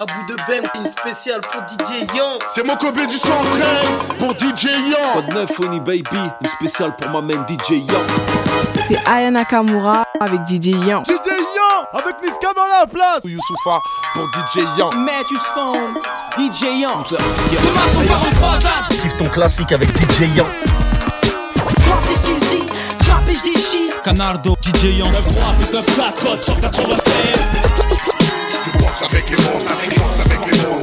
À bout de Ben, une spéciale pour DJ Young. C'est mon Kobe du 113 pour DJ Young. Pas de neuf, Oni Baby, une spéciale pour ma main DJ Young. C'est Aya Nakamura avec DJ Young. DJ Young avec Niska dans la place. Youssoufa pour DJ Young. Matthew Stone, DJ Young. Demain sont par en croisade. Kiffe ton classique avec DJ déchire. Canardo, DJ Young. 9 3 plus 9 4 code 196. Pense avec les les mots, avec les mots.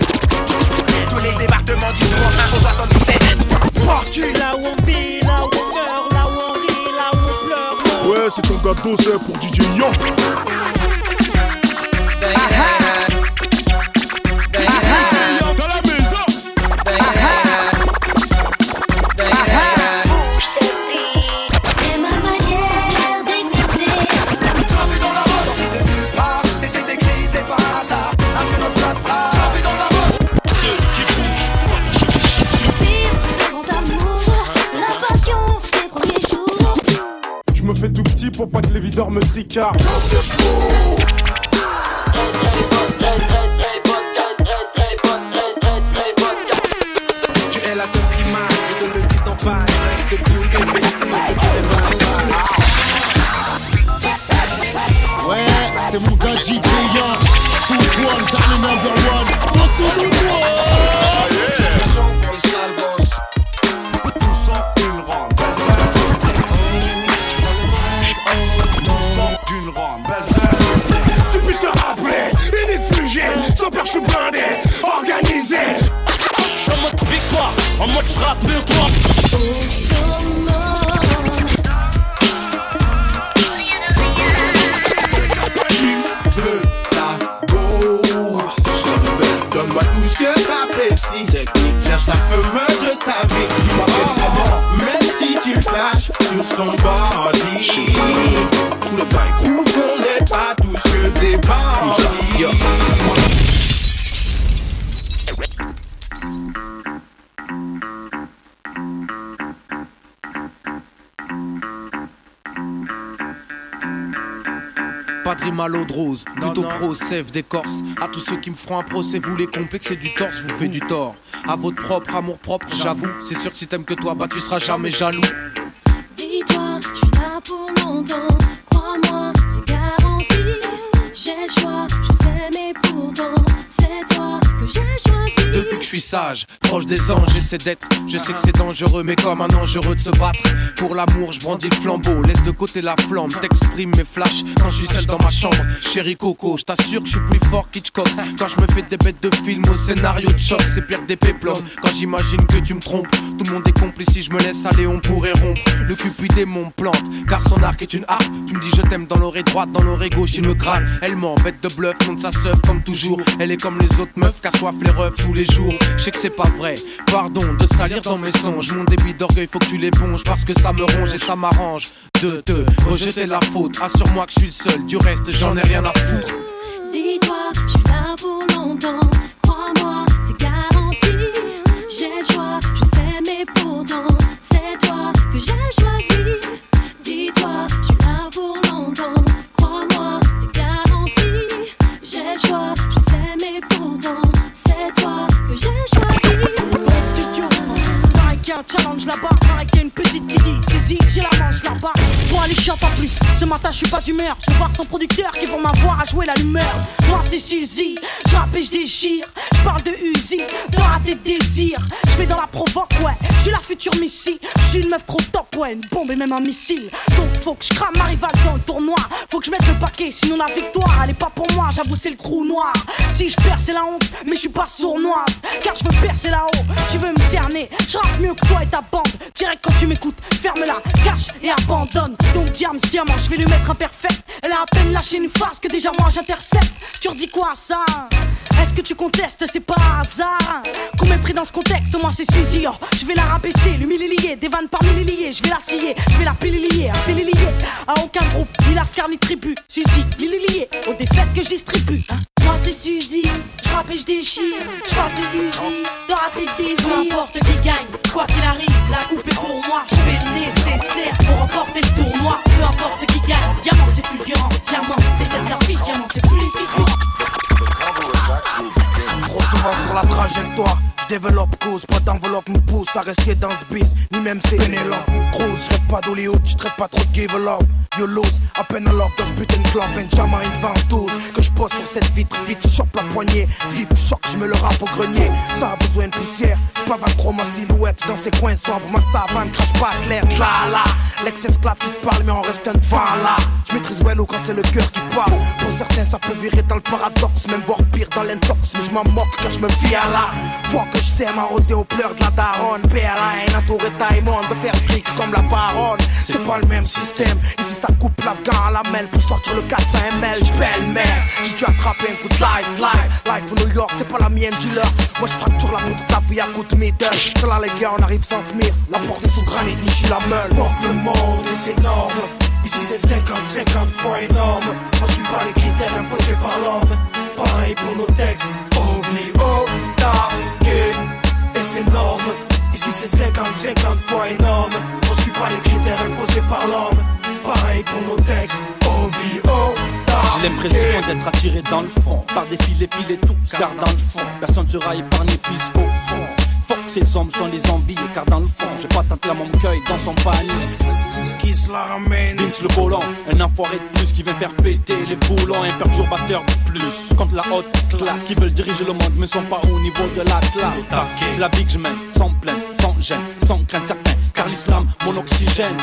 Tous les départements du monde, 1 au 77. Parti. Là où on vit, là où on meurt, là où on rit, là où on pleure. Ouais, c'est ton gâteau, c'est pour DJ Young. Pour pas à l'eau de rose, plutôt pro, sève des corses. À tous ceux qui me feront un procès, vous les complexez du torse, je vous fais du tort. À votre propre amour propre, j'avoue. C'est sûr que si t'aimes que toi, bah tu seras jamais jaloux. Dis-toi, je suis là pour longtemps. Crois-moi, c'est garanti. J'ai le choix, je sais, mais pourtant, c'est toi que j'ai choisi. Depuis que je suis sage, proche des anges, j'essaie d'être. Je sais que c'est dangereux, mais comme un dangereux de se battre. Pour l'amour, je brandis le flambeau, laisse de côté la flamme. T'exprimes mes flashs quand je suis seul dans ma chambre. Chérie Coco, je t'assure que je suis plus fort qu'Hitchcock. Quand je me fais des bêtes de film au scénario de choc, c'est pire des péplums. Quand j'imagine que tu me trompes, tout le monde est complice. Si je me laisse aller, on pourrait rompre. Le cupidé mon plante, car son arc est une harpe. Tu me dis je t'aime dans l'oreille droite, dans l'oreille gauche, il me gratte. Elle ment, bête de bluff, monte sa seuf comme toujours. Elle est comme les autres meufs, qu'à soif les refs tous les jours. Je sais que c'est pas vrai, pardon de salir dans mes songes. Mon débit d'orgueil, faut que tu l'éponges parce que ça me ronge et ça m'arrange. De te rejeter la faute, assure-moi que je suis le seul. Du reste, j'en ai rien à foutre. Dis-toi, je suis là pour longtemps. Crois-moi, c'est garanti. J'ai le choix, je sais, mais pourtant, c'est toi que j'ai choisi. Dis-toi, je suis là pour longtemps. Crois-moi, ce matin je suis pas d'humeur. Je voir son producteur qui pour m'avoir à jouer la lumière. Moi c'est Suzy, je rappe et je déchire. Je parle de Uzi, de rater des désirs. Je vais dans la provoque, ouais. Je suis la future Missy. Je suis une meuf trop top, ouais. Une bombe et même un missile. Donc faut que je crame ma rivale dans le tournoi. Faut que je mette le paquet, sinon la victoire elle est pas pour moi. J'avoue, c'est le trou noir. Si je perds, c'est la honte, mais je suis pas sournoise. Car je veux percer là-haut. Tu veux me cerner, je rappe mieux que toi et ta bande. Direct quand tu m'écoutes, ferme-la, cache et abandonne. Donc diams, diamant, je vais lui mettre un perfect. Elle a à peine lâché une phase que déjà moi j'intercepte. Tu redis quoi ça? Est-ce que tu contestes? C'est pas hasard. Qu'on m'ait pris dans ce contexte, moi c'est Suzy. Oh, je vais la rabaisser, l'humilier, des vannes par milliers. Je vais la scier, je vais la pililier, affilier à aucun groupe, ni Lascar ni tribu. Suzy, lié aux défaites que je distribue. hein. Moi c'est Suzy, je rappe et je déchire. Je parle de Uzi, de rater des Peu importe qui gagne, quoi qu'il arrive, la coupe est pour moi. Je fais le nécessaire pour remporter le tournoi. Peu importe qui gagne, diamant c'est fulgurant. Diamant c'est tête d'affiche, diamant c'est plus efficace. Pas sur la trajectoire. Développe cause, pas d'enveloppe nous pousse à rester dans ce biz, ni même c'est Pénélope. Cruz, rêve pas d'Hollywood, tu traites pas trop de give up. You lose, à peine lock dans ce putain de club, Benjamin une ventouse. Que je pose sur cette vitre, vite, chope la poignée. Vif, choc, je me le rap au grenier. Ça a besoin de poussière, j'pavane trop ma silhouette dans ces coins sombres. Ma savane crache pas clair, là là. L'ex-esclave qui te parle, mais on reste un devant là. Je maîtrise well quand c'est le cœur qui parle. Pour certains, ça peut virer dans le paradoxe, même voire pire dans l'intox. Mais je m'en moque je me fie à là. Faut que je sème arrosé aux pleurs de la daronne. PLA, entouré Taïmon, de faire fric comme la baronne. C'est pas le même système. Ici, ça coupe l'afghan à la mêle pour sortir le 400 ml. J'pelle merde. Si tu attrapes un coup de life, life, life au New York, c'est pas la mienne, dealer. Moi, je fracture la poutre de ta vie à coup de middle. C'est là, les gars, on arrive sans se mire. La porte est sous granit, ni je la meule. Porte le monde et c'est énorme. Ici, c'est 50, 50 fois énorme. On suit pas les critères imposés par l'homme. Pareil pour nos textes. OVO, target. Et c'est énorme. Ici, c'est 50, 50 fois énorme. On suit pas les critères imposés par l'homme. Pareil pour nos textes. OVO, J'ai l'impression d'être attiré dans le fond Par des filets, filets tout, car dans le fond Personne sera épargné puisqu'au ces hommes sont des enviés car dans le fond J'ai pas tant la mon cueil dans son panier. Qui se la ramène? Vince le volant, un enfoiré de plus qui vient faire péter les boulons Un perturbateur de plus. Contre la haute classe Qui veulent diriger le monde mais sont pas au niveau de la classe. C'est la vie que je mène, sans plainte, sans gêne, sans crainte certains Car l'islam, mon oxygène.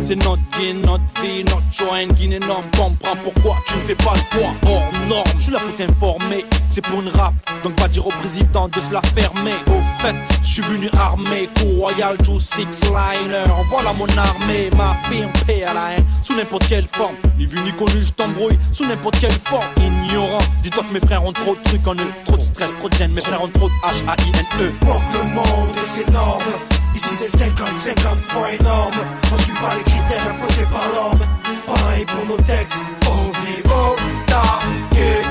C'est notre vie, notre vie, notre choix Une guine énorme, comprends pourquoi tu ne fais pas le poids hors norme. Je suis là pour t'informer, c'est pour une raf Donc va dire au président de se la fermer. Au fait, je suis venu armé, cour royal, Joe Six Liner. Voilà mon armée, ma firme PLAN Sous n'importe quelle forme, ni vu ni connu, je t'embrouille. Sous n'importe quelle forme, ignorant. Dis-toi que mes frères ont trop de trucs en eux. Trop de stress, trop de gêne, mes frères ont trop de H-A-I-N-E Porte le monde c'est énorme. Ici c'est 50, 50 fois énorme. On suit pas les critères imposés par l'homme. Pareil pour nos textes. OVO, target.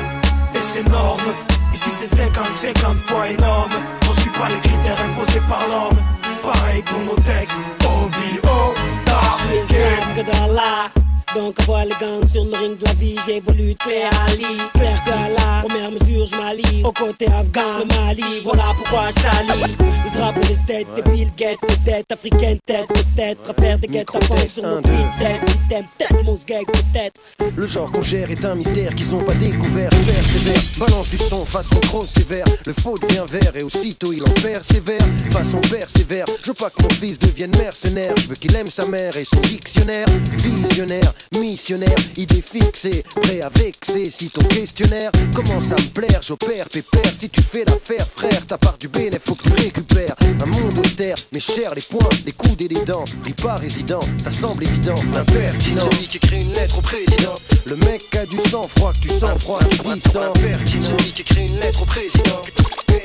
Et c'est énorme. Ici c'est 50, 50 fois énorme. On suit pas les critères imposés par l'homme. Pareil pour nos textes. OVO, Je suis target. Donc avoir les gants sur le ring de la vie, j'évolue de clair à lit. Clair que à la première mesure, je m'allie. Au côté afghan, le Mali, voilà pourquoi je salis. Le drapeau des têtes, des Bill Gates, peut-être africaine tête, peut-être. À faire des guettes à sur nos beats, tête, item, tête, mon sgeg, peut-être. Le genre qu'on gère est un mystère qu'ils ont pas découvert. Persévère, balance du son façon trop sévère. Le faux devient vert et aussitôt il en persévère. Façon persévère, je veux pas que mon fils devienne mercenaire. Je veux qu'il aime sa mère et son dictionnaire. Visionnaire, missionnaire, idée fixée, prêt à vexer. Si ton questionnaire commence à me plaire, j'opère pépère. Si tu fais l'affaire, frère, ta part du bénéfice, faut que tu récupères. Un monde austère, mais cher les poings, les coudes et les dents. Ris pas résident, ça semble évident. Impertinent. Celui qui écrit une lettre au président. Le mec a du sang froid, que tu sens froid, qui distant. Celui qui écrit une lettre au président.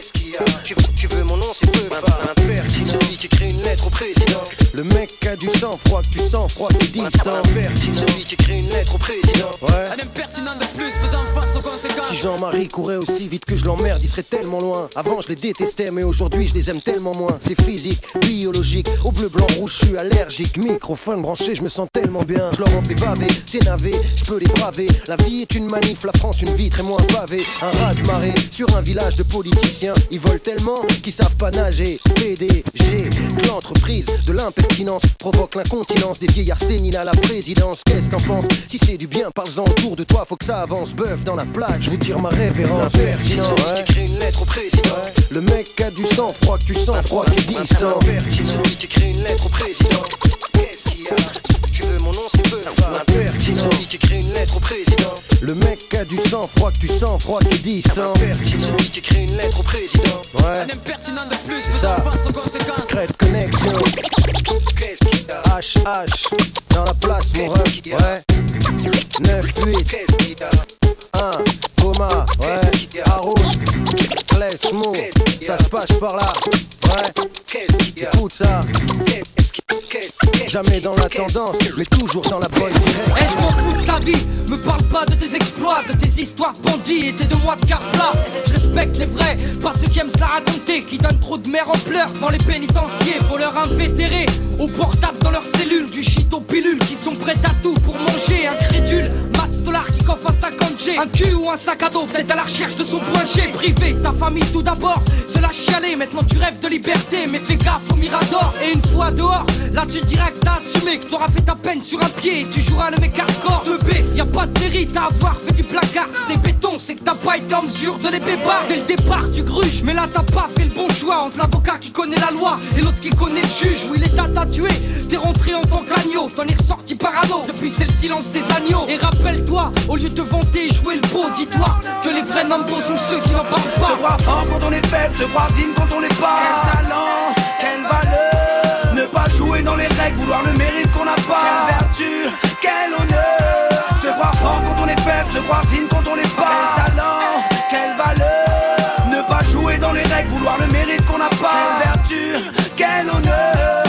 Qu'est-ce qu'il y a tu, tu veux mon nom, c'est peu Impertinent. Celui qui écrit une lettre au président. Le mec a du sang froid, que tu sens froid, qui distant. Celui qui écrit une lettre au président. Ouais. Un impertinent de plus faisant face aux conséquences. Si Jean-Marie courait aussi vite que je l'emmerde, il serait tellement loin. Avant, je les détestais, mais aujourd'hui, je les aime tellement moins. C'est physique, biologique. Au bleu, blanc, rouge, je suis allergique. Microphone branché, je me sens tellement bien. Je leur en fais baver, c'est navé, je peux les braver. La vie est une manif, la France une vitre et moins pavée. Un raz de marée sur un village de politiciens. Ils volent tellement qu'ils savent pas nager. PDG, l'entreprise de l'impertinence provoque l'incontinence des vieillards séniles à la présidence. Qu'est-ce que t'en penses Si c'est du bien, parle-en autour de toi, faut que ça avance. Bœuf dans la plage, je vous tire ma révérence. Impertinent, ouais. écrit une lettre au président. Le mec a du sang froid, que tu sens froid, qui distant. Qui écrit une lettre au président. Qu'est-ce qu'il y a? Tu veux mon nom, c'est peu Impertinent. Celui qui écrit une lettre au président. Le mec a du sang froid, que tu sens froid, qui distant. Celui qui écrit une lettre au président. Ouais. Un impertinent de plus C'est ça. aux conséquences. Secret connexion. HH dans la place, mon ref. Ouais. 9, 8. 1. Coma. Ouais. Haroun. Klesmo. Ça se passe par là. Ouais. Écoute ça. Jamais dans la tendance, mais toujours dans la bonne Eh, direction. je m'en fous de ta vie, me parle pas de tes exploits, de tes histoires de bandits et tes deux mois de carpla. Je respecte les vrais, pas ceux qui aiment la raconter, qui donnent trop de mère en pleurs dans les pénitenciers, voleurs invétérés, au portable dans leurs cellules, du shit aux pilules, qui sont prêts à tout pour manger, incrédules. Mats de la bâtard qui coffre un 50G, un cul ou un sac à dos, peut-être à la recherche de son point G privé. Ta famille tout d'abord, c'est la chialer. Maintenant tu rêves de liberté, mais fais gaffe au mirador. Et une fois dehors, là tu diras t'as assumé, que t'auras fait ta peine sur un pied et tu joueras le mec hardcore. 2B, y a pas de mérite à avoir fait du placard. Si t'es béton, c'est que t'as pas été en mesure de les bébar. Dès le départ, tu gruges, mais là t'as pas fait le bon choix entre l'avocat qui connaît la loi et l'autre qui connaît le juge. Oui, l'État t'a tué, t'es rentré en tant qu'agneau, t'en es ressorti parano. Depuis, c'est le silence des agneaux. Et rappelle-toi, au lieu de te vanter et jouer le beau, dis-toi que les vrais noms sont ceux qui n'en parlent pas. Se croire fort quand on est faible, se croire digne quand on l'est pas. Quel talent, quelle valeur. Dans les règles, vouloir le mérite qu'on n'a pas. Quelle vertu, quel honneur. Se croire fort quand on est faible, se croire digne quand on l'est pas. Quel talent, quelle valeur. Ne pas jouer dans les règles, vouloir le mérite qu'on n'a pas. Quelle vertu, quel honneur.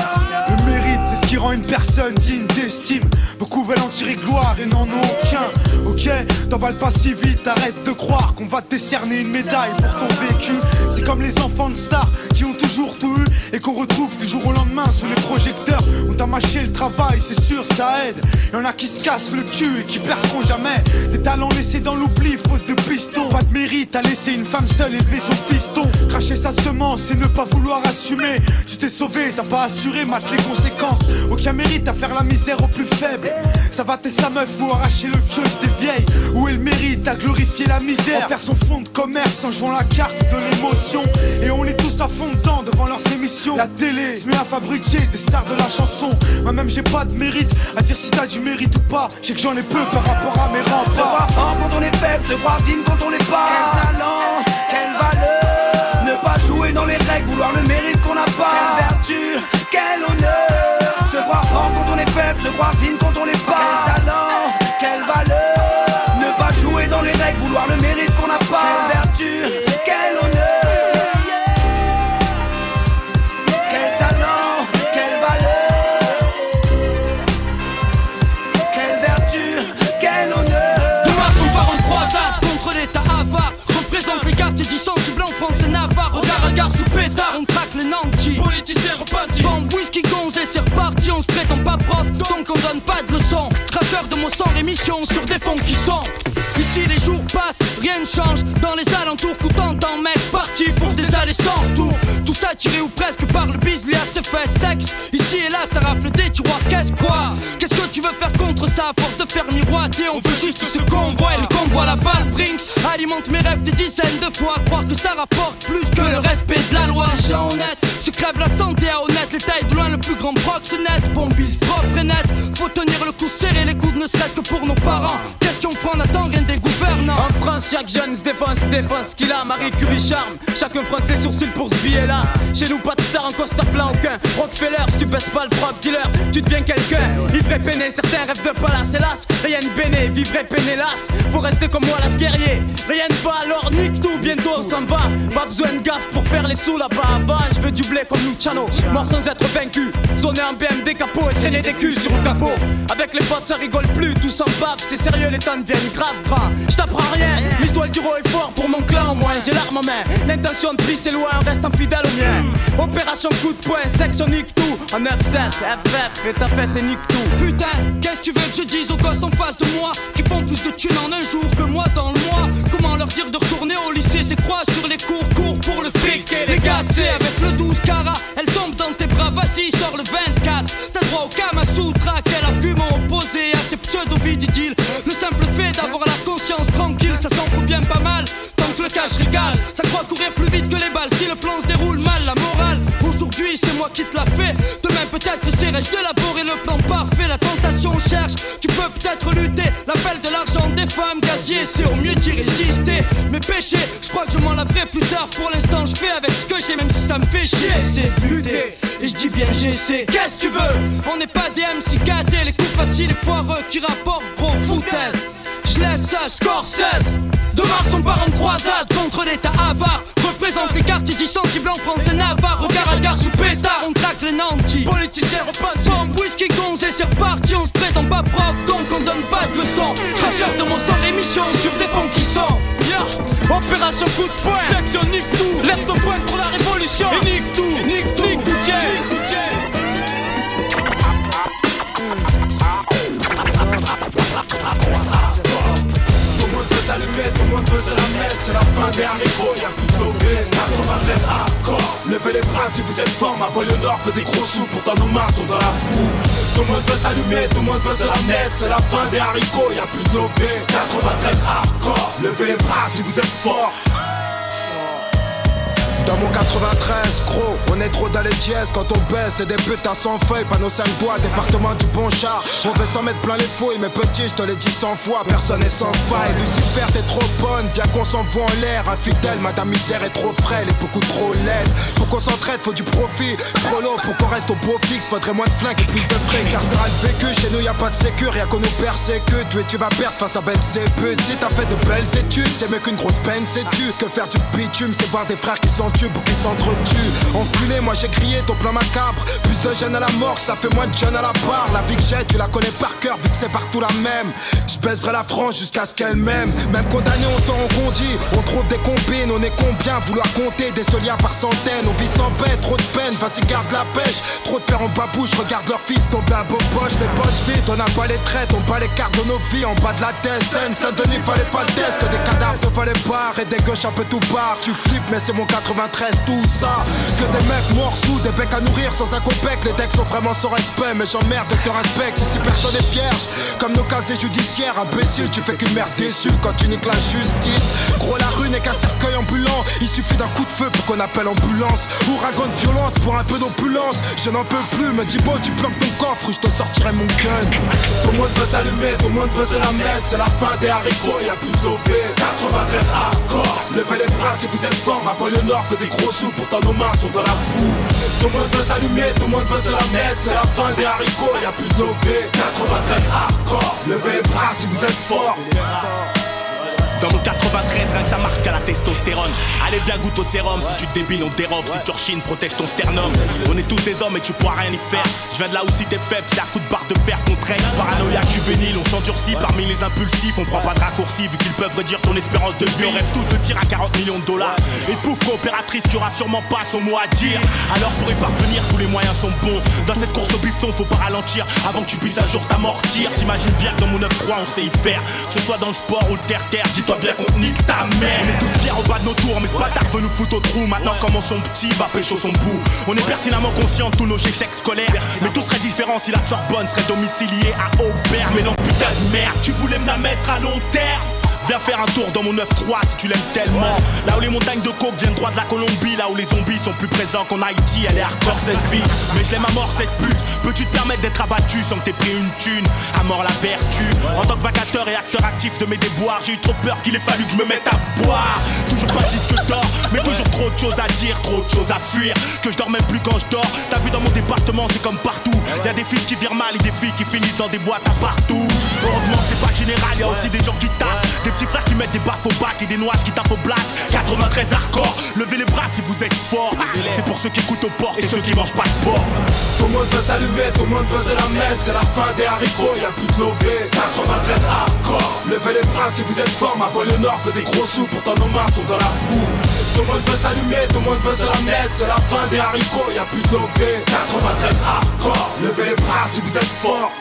Le mérite, c'est ce qui rend une personne digne d'estime. Beaucoup veulent en tirer gloire et n'en ont aucun. Ok, t'emballes pas si vite, arrête de croire qu'on va te décerner une médaille pour ton vécu. C'est comme les enfants de stars qui ont toujours tout eu et qu'on retrouve du jour au lendemain sous les projecteurs. On t'a mâché le travail, c'est sûr, ça aide. Y'en a qui se cassent le cul et qui perceront jamais. Des talents laissés dans l'oubli, faute de piston. Pas de mérite à laisser une femme seule élever son fiston. Cracher sa semence et ne pas vouloir assumer. Tu t'es sauvé, t'as pas assuré, mate les conséquences. Aucun mérite à faire la misère aux plus faibles. Ça va t'es sa meuf ou arracher le queue des vieilles. Où elle mérite à glorifier la misère. Faire son fond de commerce en jouant la carte de l'émotion. Et on est tous à fond dedans devant leurs émissions. La télé se met à fabriquer des stars de la chanson. Moi-même j'ai pas de mérite à dire si t'as du mérite ou pas. Je sais que j'en ai peu par rapport à mes Se croire remparts. quand on est faible, se croire digne quand on l'est pas. Quel talent, quelle valeur. Ne pas jouer dans les règles, vouloir le mérite qu'on n'a pas. Quelle vertu, quel honneur. Se croire fort quand on est faible, se croire digne quand on l'est reparti, on se prétend pas prof Donc on donne pas de leçons. Cracheur de mon sang, l'émission sur des fonds qui sont. Ici les jours passent, rien ne change. Dans les alentours, coup t'entends mec Parti pour des allées sans retour. Tout ça tiré ou presque par le bis, lui à ses sexe. Ici et là ça rafle des tiroirs, qu'est-ce quoi? Qu'est-ce que tu veux faire contre ça? À force de faire miroiter, on veut juste ce qu'on voit. Et le convoi la balle Brinks Alimente mes rêves des dizaines de fois. Croire que ça rapporte plus que le respect de la loi. Les gens honnêtes se crèvent la santé grand proxénète Bombise propre et net. Faut tenir le coup serré les coudes ne serait-ce que pour nos parents France, chaque jeune se défense, défense qu'il a. Marie Curie charme, chacun fronce les sourcils pour ce billet-là. Chez nous, pas de star en costard plein aucun. Rockefeller, si tu baisses pas le frog dealer, tu deviens quelqu'un. Ivre et peiné, certains rêvent de palace, hélas. Rien de béné, vivre peiné, hélas. Faut rester comme moi, las guerrier. Rien ne va, alors nique tout, bientôt on s'en va. Pas besoin de gaffe pour faire les sous là-bas. Avant, je veux du blé comme Luciano. Mort sans être vaincu. Zoner en BMD capot et traîner des culs sur le capot. Avec les potes, ça rigole plus, tout s'en bave. C'est sérieux, les temps deviennent grave gras. Je rien, l'histoire du roi est fort pour mon clan au moins. J'ai l'arme en main, l'intention de c'est loin, reste fidèle au mien. Opération coup de poing, section nique tout. En 9-7, FF, et ta fête et nique tout. Putain, qu'est-ce que tu veux que je dise aux gosses en face de moi Qui font plus de thunes en un jour que moi dans le mois? Comment leur dire de retourner au lycée? C'est quoi sur les cours, cours pour le fric? Et les gars, sais, avec le 12 carat Elle tombe dans tes bras, vas-y, sors le 24 T'as droit au Kamasutra, quel argument opposé à ces pseudo-vididiles Le simple fait d'avoir la Régale Ça croit courir plus vite que les balles. Si le plan se déroule mal, la morale. Aujourd'hui c'est moi qui te l'a fait Demain peut-être essaierai-je d'élaborer le plan parfait La tentation cherche, tu peux peut-être lutter. L'appel de l'argent des femmes gazier C'est au mieux d'y résister. Mes péchés, je crois que je m'en laverai plus tard. Pour l'instant je fais avec ce que j'ai Même si ça me fait chier. J'essaie de lutter, et je dis bien j'essaie. Qu'est-ce que tu veux? On n'est pas des MC Les coups faciles et foireux qui rapportent gros foutaise je laisse Scorsese. De Mars on part en croisade contre l'état avare. Représente les quartiers dits sensibles en France et Navarre. Regard à gare sous pétard, on traque les nantis. Politiciens repentis Bombe, whisky, gonze et c'est reparti. On se prétend pas prof, donc on donne pas de leçons. Cracheur de mon sang, émission sur des ponts qui sont. Yeah. Opération coup de poing. Section si vous êtes fort, ma banlieue nord fait des gros sous Pourtant nos mains sont dans la boue Tout le monde veut s'allumer, tout le monde veut se la mettre. C'est la fin des haricots, y'a plus de lobé 93 hardcore Levez les bras si vous êtes fort Dans mon 93, gros, on est trop dans les dièses quand on baisse. C'est des putains sans feuilles, panneaux 5 bois, département du bon char. On veut s'en mettre plein les fouilles, mais petit, je te l'ai dit 100 fois, personne n'est sans faille. Lucifer, t'es trop bonne, viens qu'on s'envoie en l'air. Infidèle, madame misère est trop frêle et beaucoup trop laide. Pour qu'on s'entraide, faut du profit. Trop long pour qu'on reste au beau fixe, faudrait moins de flingues et plus de frais. Car c'est le vécu, chez nous y a pas de sécure, y'a qu'on nous persécute. Oui, tu vas perdre face à belles et putes. Si t'as fait de belles études, c'est mieux qu'une grosse peine, c'est tu Que faire du bitume, c'est voir des frères qui s'entuent ou qui s'entretuent. Enculé, moi j'ai crié ton plan macabre. Plus de jeunes à la mort, ça fait moins de jeunes à la barre. La vie que j'ai, tu la connais par cœur, vu que c'est partout la même. Je baiserai la France jusqu'à ce qu'elle m'aime. Même condamné, on s'en rend compte, On trouve des combines, on est combien Vouloir compter des soliens par centaines? On vit sans paix, trop de peine, vas-y garde la pêche. Trop de pères en babouche, regarde leur fils tomber à beau poche. Les poches vides, on n'a pas les traites, on pas les cartes de nos vies en bas de la tête. Seine, Saint-Denis, fallait pas le test, que des cadavres fallait pas. Et des gauches un peu tout barre. Tu flippes, mais c'est mon 93, tout ça. Que des mecs morts sous, des becs à nourrir sans un copec. Les textes sont vraiment sans respect, mais j'emmerde de te respecte. Ici personne n'est vierge, comme nos casiers judiciaires. Imbécile, tu fais qu'une merde déçue quand tu niques la justice. Gros, la rue n'est qu'un cercueil ambulant. Il suffit d'un coup de feu pour qu'on appelle ambulance. Ouragan de violence pour un peu d'opulence. Je n'en peux plus, me dis bon, tu planques ton coffre, je te sortirai mon gun. Tout le monde veut s'allumer, tout le monde veut se la mettre C'est la fin des haricots, y'a plus de lobé 93 hardcore Levez les bras si vous êtes fort Ma banlieue nord des gros sous Pourtant nos mains sont dans la boue Tout le monde veut s'allumer, tout le monde veut se la mettre. C'est la fin des haricots, y'a plus de lobé 93 hardcore. Levez les bras si vous êtes fort dans mon 93, rien que ça marche qu'à la testostérone. Allez, viens goûte au sérum. Si tu débiles, on dérobe. Si tu rechines, protège ton sternum. On est tous des hommes et tu pourras rien y faire. Je viens de là aussi t'es faible, c'est à coup de barre de fer qu'on traîne. Paranoïaque, juvénile, on s'endurcit parmi les impulsifs. On prend pas de raccourcis vu qu'ils peuvent réduire ton espérance de vie. On rêve tous de tir à 40 millions de dollars. Et pouf, coopératrice qui aura sûrement pas son mot à dire. Alors pour y parvenir, tous les moyens sont bons. Dans cette course au bifton, faut pas ralentir avant que tu puisses un jour t'amortir. T'imagines bien que dans mon 9-3, on sait y faire. Que ce soit dans le sport ou le terre-terre, dis-toi bien qu'on nique ta mère. On est tous fiers au bas de nos tours, mais ce bâtard veut nous foutre au trou. Maintenant, comment son petit va pécho son bout? On est pertinemment conscient de tous nos échecs scolaires. Mais tout serait différent si la Sorbonne serait domiciliée à Aubert. Mais non, putain de merde, tu voulais me la mettre à long terme. Viens faire un tour dans mon 9-3 si tu l'aimes tellement. Là où les montagnes de coke viennent droit de la Colombie, là où les zombies sont plus présents qu'en Haïti, elle est hardcore cette vie. Mais je l'aime à mort cette pute. Peux-tu te permettre d'être abattu sans que t'aies pris une thune À mort la vertu. En tant que vacateur et acteur actif de mes déboires, j'ai eu trop peur qu'il ait fallu que je me mette à boire. Toujours pas disque d'or, mais toujours trop de choses à dire, trop de choses à fuir. Que je dors même plus quand je dors. T'as vu dans mon département, c'est comme partout. Y a des fils qui virent mal et des filles qui finissent dans des boîtes à partout. Heureusement que c'est pas général, y a aussi des gens qui tapent. Des petits frères qui mettent des baffes au bac et des noises qui tapent au black. 93 hardcore, levez les bras si vous êtes forts. C'est pour ceux qui écoutent aux portes et ceux qui mangent pas de porc. Tout le monde veut s'allumer, tout le monde veut se la mettre C'est la fin des haricots, y'a plus de lobé 93 hardcore Levez les bras si vous êtes fort Ma banlieue nord fait des gros sous Pourtant nos mains sont dans la boue Tout le monde veut s'allumer, tout le monde veut se la mettre C'est la fin des haricots, y'a plus de lobé 93 hardcore. Levez les bras si vous êtes fort.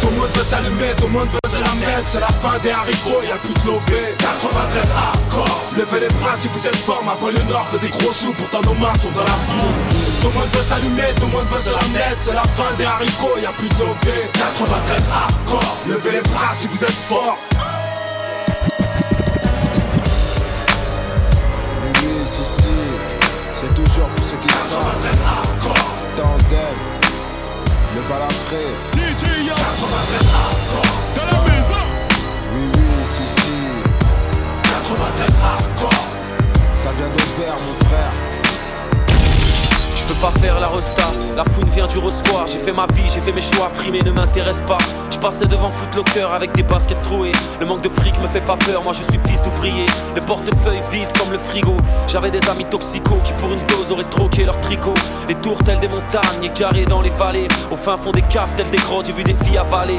Tout le monde veut s'allumer, tout le monde veut se la mettre C'est la fin des haricots, y'a plus de lobé 93 hardcore. Levez les bras si vous êtes fort. Ma banlieue nord fait des gros sous Pourtant nos mains sont dans la boue. Tout le monde veut s'allumer, tout le monde veut se la mettre C'est la fin des haricots, y'a plus de lobé 93 hardcore. Levez les bras si vous êtes fort C'est toujours pour ceux qui savent. Tandem, le balafré. DJ Yo Dans la maison. Oui, oui, si, si. 93 hardcore Ça vient d'Aubert, mon frère. Je peux pas faire la resta, la fouine vient du rossoir J'ai fait ma vie, j'ai fait mes choix, frimer ne m'intéresse pas passais devant Footlocker avec des baskets trouées. Le manque de fric me fait pas peur, moi je suis fils d'ouvrier. Le portefeuille vide comme le frigo. J'avais des amis toxicaux qui pour une dose auraient troqué leur tricot. Les tours telles des montagnes carrés dans les vallées. Au fin fond des caves telles des grottes, j'ai vu des filles avaler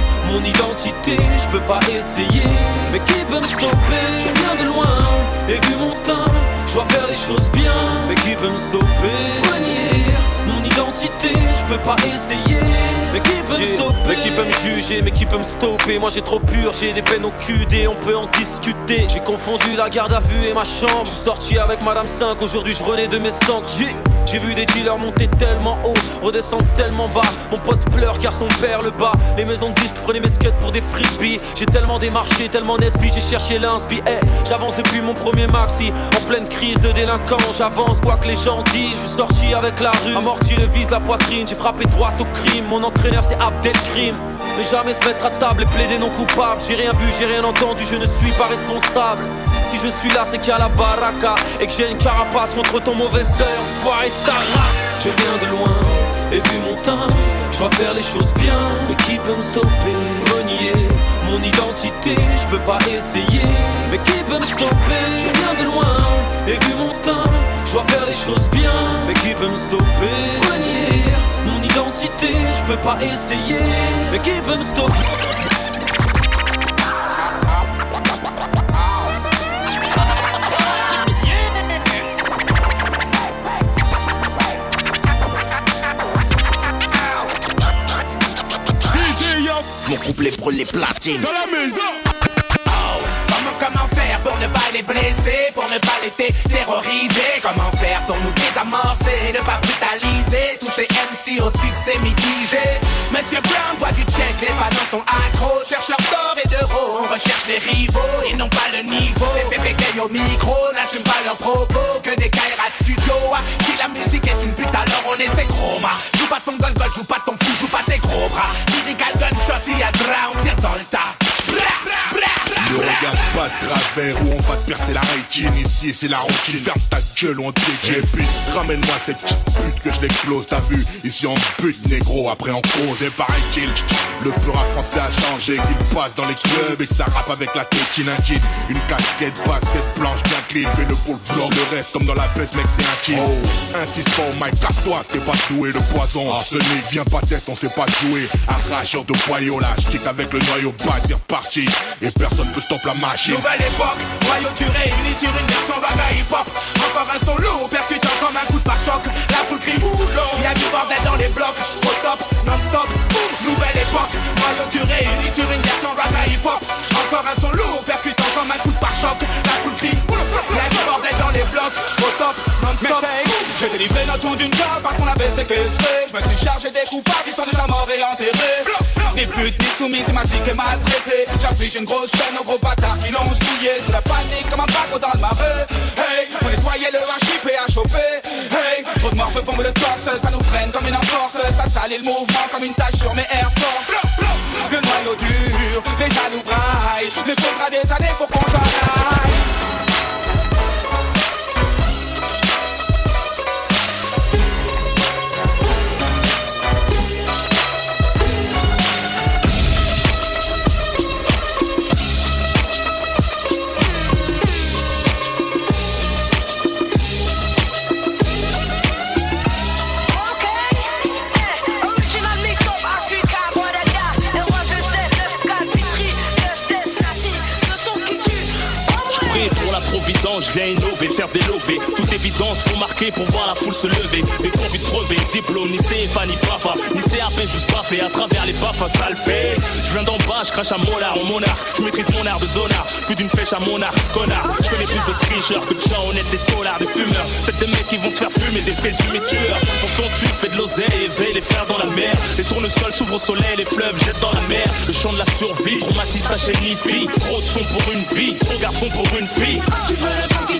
mon identité, je peux pas essayer. Mais qui peut me stopper? Je viens de loin, et vu mon teint, je dois faire les choses bien. Mais qui peut me stopper? Mon identité, je peux pas essayer. Mais qui peut me stopper Mais qui peut me juger, mais qui peut me stopper? Moi j'ai trop pur, j'ai des peines au QD, on peut en discuter. J'ai confondu la garde à vue et ma chambre. Je suis sorti avec Madame 5, aujourd'hui je renais de mes centres. Yeah. J'ai vu des dealers monter tellement haut, redescendre tellement bas. Mon pote pleure car son père le bat. Les maisons de disques prenaient mes skates pour des frisbees. J'ai tellement démarché, tellement nesbi, j'ai cherché l'inspi. Eh, j'avance depuis mon premier maxi. En pleine crise de délinquance, j'avance quoi que les gens disent. Je suis sorti avec la rue, amorti le vise la poitrine. J'ai frappé droit au crime. Mon c'est Abdelkrim. Mais jamais se mettre à table et plaider non coupable. J'ai rien vu, j'ai rien entendu, je ne suis pas responsable. Si je suis là, c'est qu'il y a la baraka et que j'ai une carapace contre ton mauvais œil. Soirée ta. Je viens de loin et vu mon teint, je dois faire les choses bien. Mais qui peut me stopper? Renier mon identité, je peux pas essayer. Mais qui peut me stopper? Je viens de loin et vu mon teint, je dois faire les choses bien. Mais qui peut me stopper? Renier peux pas essayer. Mais qui peut me stopper? Mon couplet brûle les platines. dans la maison. Comment, comment faire pour ne pas les blesser, pour ne pas les terroriser? Comment faire pour nous désamorcer, ne pas brutaliser? Au succès mitigé Monsieur Brown voit du check, les fans sont accros Cherche leur d'or et d'euros, on recherche les rivaux Ils n'ont pas le niveau, les gays au micro N'assument pas leurs propos, que des Kairat Studio Si la musique est une pute alors on gros bras Joue pas ton gol joue pas ton fou, joue pas tes gros bras. Lyrical gunshot, s'il y a drap, on tire dans le tas. Bra, bra, bra, pas de travers où on va te percer la rétine Ici c'est la routine. Ferme ta gueule ou on. Et puis ramène-moi cette petite pute que je l'explose T'as vu. Ici en but négro après en cause. Et paraît-il le peur français a changé Qu'il passe dans les clubs et que ça rappe avec la tétine Un kid, une casquette basket blanche bien Fait le pôle blanc le reste comme dans la baisse mec c'est un kid oh. Insiste pas au mic casse-toi t'es pas doué de poison. Arsenic viens pas test on sait pas jouer. Arracheur de boyau là J'quitte avec le noyau dire parti. Et personne peut stop la machine Nouvelle époque, tu réunis sur une version vaga hip-hop. Encore un son lourd, percutant comme un coup de pare-choc. La foule crie boulot, y'a du bordel dans les blocs. Au top, non-stop, nouvelle époque. Tu réunis sur une version vaga hip-hop. Encore un son lourd, percutant comme un coup de pare-choc. La foule crie boulot, y'a du bordel dans les blocs. Au top, non-stop, J'ai délivré notre son d'une carte parce qu'on avait séquestré Je me suis chargé des coupables, ils sont déjà morts et enterrés Ni pute ni soumise, c'est ma zik est maltraitée. J'inflige une grosse peine aux gros bâtards qui l'ont souillé. C'est la panique comme un bateau dans le marais. Hey, faut nettoyer le rachip et à choper Hey, trop de morts bombe le torse Ça nous freine comme une entorse. Ça salit le mouvement comme une tache sur mes Air Force. Le noyau dur, les jaloux braillent. Il faudra des années pour lovés. Toute évidence, faut marquer pour voir la foule se lever. Des conduits de crever, diplôme, ni CFA, ni PAFA, ni CAP, juste baffé à travers les baffes, ça le fait. Je viens d'en bas, crache à molar, en monarque. Je maîtrise mon art de zonard, plus d'une flèche à mon art, connard. Je connais plus de tricheurs que de gens honnêtes, des dollars, des fumeurs. Faites des mecs qui vont se faire fumer, des présumés tueurs. Pour son tube, fait de l'oseille, éveille les frères dans la mer. Les tournesols s'ouvrent au soleil, les fleuves jettent dans la mer. Le chant de la survie, traumatise ta chaîne fille. Trop de son pour une vie, trop garçon pour une fille. Tu veux le son qui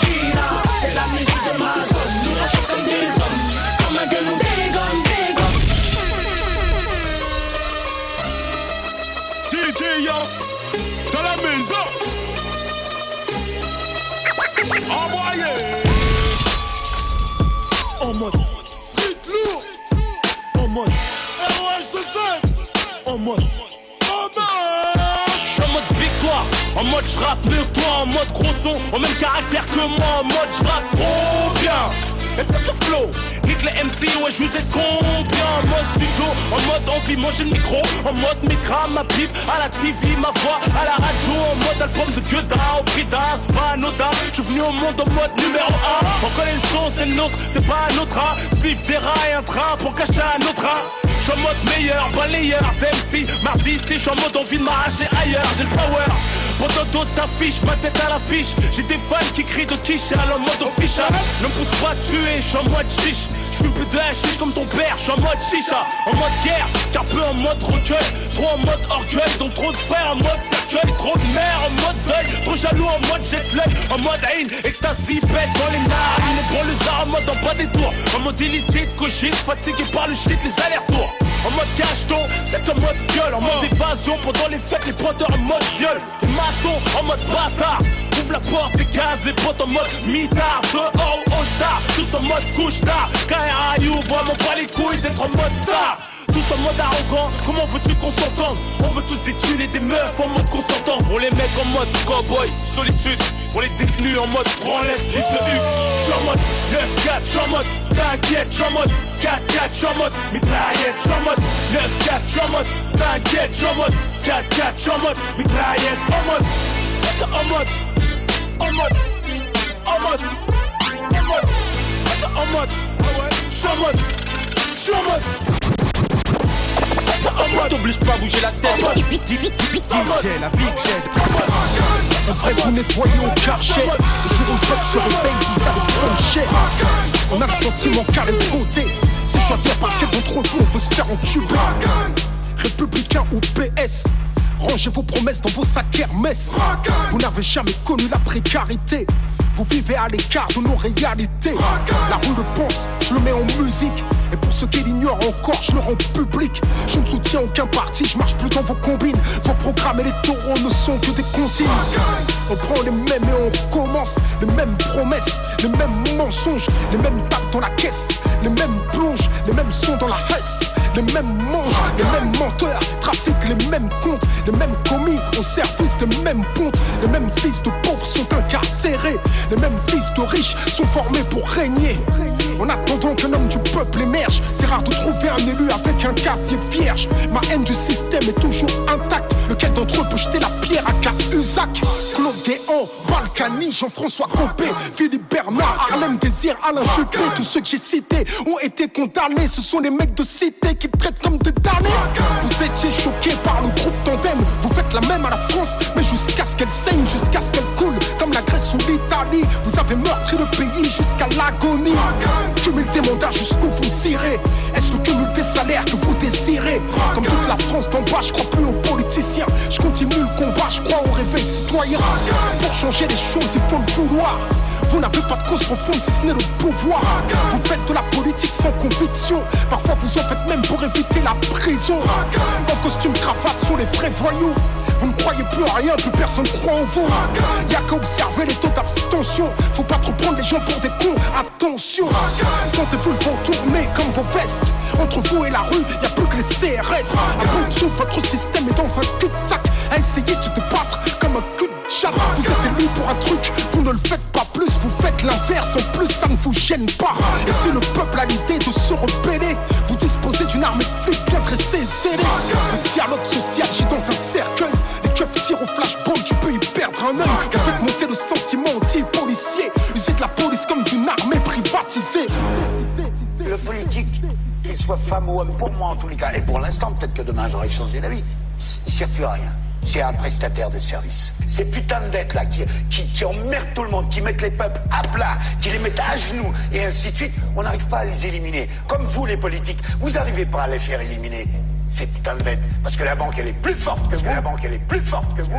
mode En mode en mode victoire, en mode j'rappe mieux que toi, en mode gros son, au même caractère que moi, en mode j'rappe trop bien. Et fuck le flow, nique les MC, ouais je vous ai combien En mode studio, en mode envie, manger le micro. En mode micra, ma pipe, à la TV, ma voix À la radio, en mode album de Gueda Au prix c'est pas anodin Je suis venu au monde en mode numéro 1 On connaît le son, c'est le nôtre, c'est pas un autre hein. Sniff des rats et un train pour cacher un autre hein. J'suis en mode meilleur, balayeur, d'MC Mardi ici, j'suis en mode envie de m'arracher ailleurs J'ai le power, pendant d'autres s'affichent Ma tête à l'affiche, j'ai des fans qui crient de quiche En mode official, ne pousse pas à tuer, j'suis en mode chiche J'fume plus de comme ton père, j'suis en mode chicha En mode guerre, car peu en mode recueil Trop en mode orgueil, donc trop de frères en mode cercueil Trop de mère en mode deuil, trop jaloux en mode jet lag En mode haine, ecstasy, bête dans les narines Et pour le en mode en bas des tours En mode illicite, cochise, fatigué par le shit, les allers-retours en mode cacheton, c'est en mode viol En mode évasion, pendant les fêtes, les pointeurs en mode viol Les maçons en mode bâtard la porte, des gaz, les potes en mode mitard Dehors ou au star, tous en mode couche tard KRAU, vraiment pas les couilles d'être en mode star tous en mode arrogant, comment veux-tu qu'on s'entende On veut tous des thunes et des meufs en mode consentant Pour les mecs en mode cowboy, solitude Pour les détenus en mode branlette, liste de Hugues J'suis en mode 9-4, j'suis en mode t'inquiète, j'suis en mode 4-4, j'suis en mode mitraillette, j'suis en mode 9-4, j'suis en mode t'inquiète, j'suis en mode 4-4, j'suis en mode mitraillette, en mode en mode en mode en mode en mode en mode en mode en mode T'obliges pas à bouger la tête. DJ, la vie que j'ai On devrait vous nettoyer au karcher Le jour où le peuple se réveille, ils savent prendre cher On a le sentiment qu'à les voter C'est choisir par quel d'entre vous on veut se faire entuber. Républicain ou PS Rangez vos promesses dans vos sacs Hermès Vous n'avez jamais connu la précarité vous vivez à l'écart de nos réalités. La rue le pense, je le mets en musique. Et pour ceux qui l'ignorent encore, je le rends public. Je ne soutiens aucun parti, je marche plus dans vos combines. Vos programmes électoraux ne sont que des comptines. On prend les mêmes et on commence. Les mêmes promesses, les mêmes mensonges, les mêmes tapes dans la caisse, les mêmes plonges, les mêmes sons dans la hesse. Les mêmes manges, les mêmes menteurs, trafiquent les mêmes comptes, les mêmes commis au service des mêmes pontes. Les mêmes fils de pauvres sont incarcérés, les mêmes fils de riches sont formés pour régner. En attendant qu'un homme du peuple émerge, c'est rare de trouver un élu avec un casier vierge. Ma haine du système est toujours intacte. Lequel d'entre eux peut jeter la pierre à Cahuzac? Claude Guéant, Balkany, Jean-François Copé, Philippe Bernard, Harlem Désir, Alain Juppé. Tous ceux que j'ai cités ont été condamnés. Ce sont les mecs de cité qui te traitent comme des damnés. Vous étiez choqués par le groupe Tandem. Vous faites la même à la France, mais jusqu'à ce qu'elle saigne, jusqu'à ce qu'elle coule. Comme la Grèce ou l'Italie. Vous avez meurtri le pays jusqu'à l'agonie. Cumul des mandats jusqu'où vous irez. Est-ce le cumul des salaires que vous désirez? Comme toute la France d'en bas, je crois plus aux politiciens. Je continue le combat, je crois au réveil citoyen. Pour changer les choses, il faut le vouloir. Vous n'avez pas de cause profonde si ce n'est le pouvoir. Vous faites de la politique sans conviction. Parfois vous en faites même pour éviter la prison. En costume cravate sont les vrais voyous. Vous ne croyez plus en rien, plus personne croit en vous. Y'a qu'à observer les taux d'abstention. Faut pas trop prendre les gens pour des cons, attention. Sentez-vous le vent tourner comme vos vestes. Entre vous et la rue, y'a plus que les CRS. À bout de votre système est dans un cul-de-sac. À gêne pas. Et si le peuple a l'idée de se rebeller, vous disposez d'une armée de flics bien dressée, zélée. Le dialogue social, j'ai dans un cercueil. Les keufs tirent au flashball, tu peux y perdre un œil. Faites monter le sentiment anti-policier. Usez de la police comme d'une armée privatisée. Le politique, qu'il soit femme ou homme, pour moi en tous les cas, et pour l'instant, peut-être que demain j'aurai changé d'avis, il sert plus à rien. C'est un prestataire de service. Ces putains de dettes là qui, qui, emmerdent tout le monde, qui mettent les peuples à plat, qui les mettent à genoux, et ainsi de suite, on n'arrive pas à les éliminer. Comme vous les politiques, vous n'arrivez pas à les faire éliminer. Ces putains de dettes. Parce que la banque elle est plus forte que vous. La banque elle est plus forte que vous.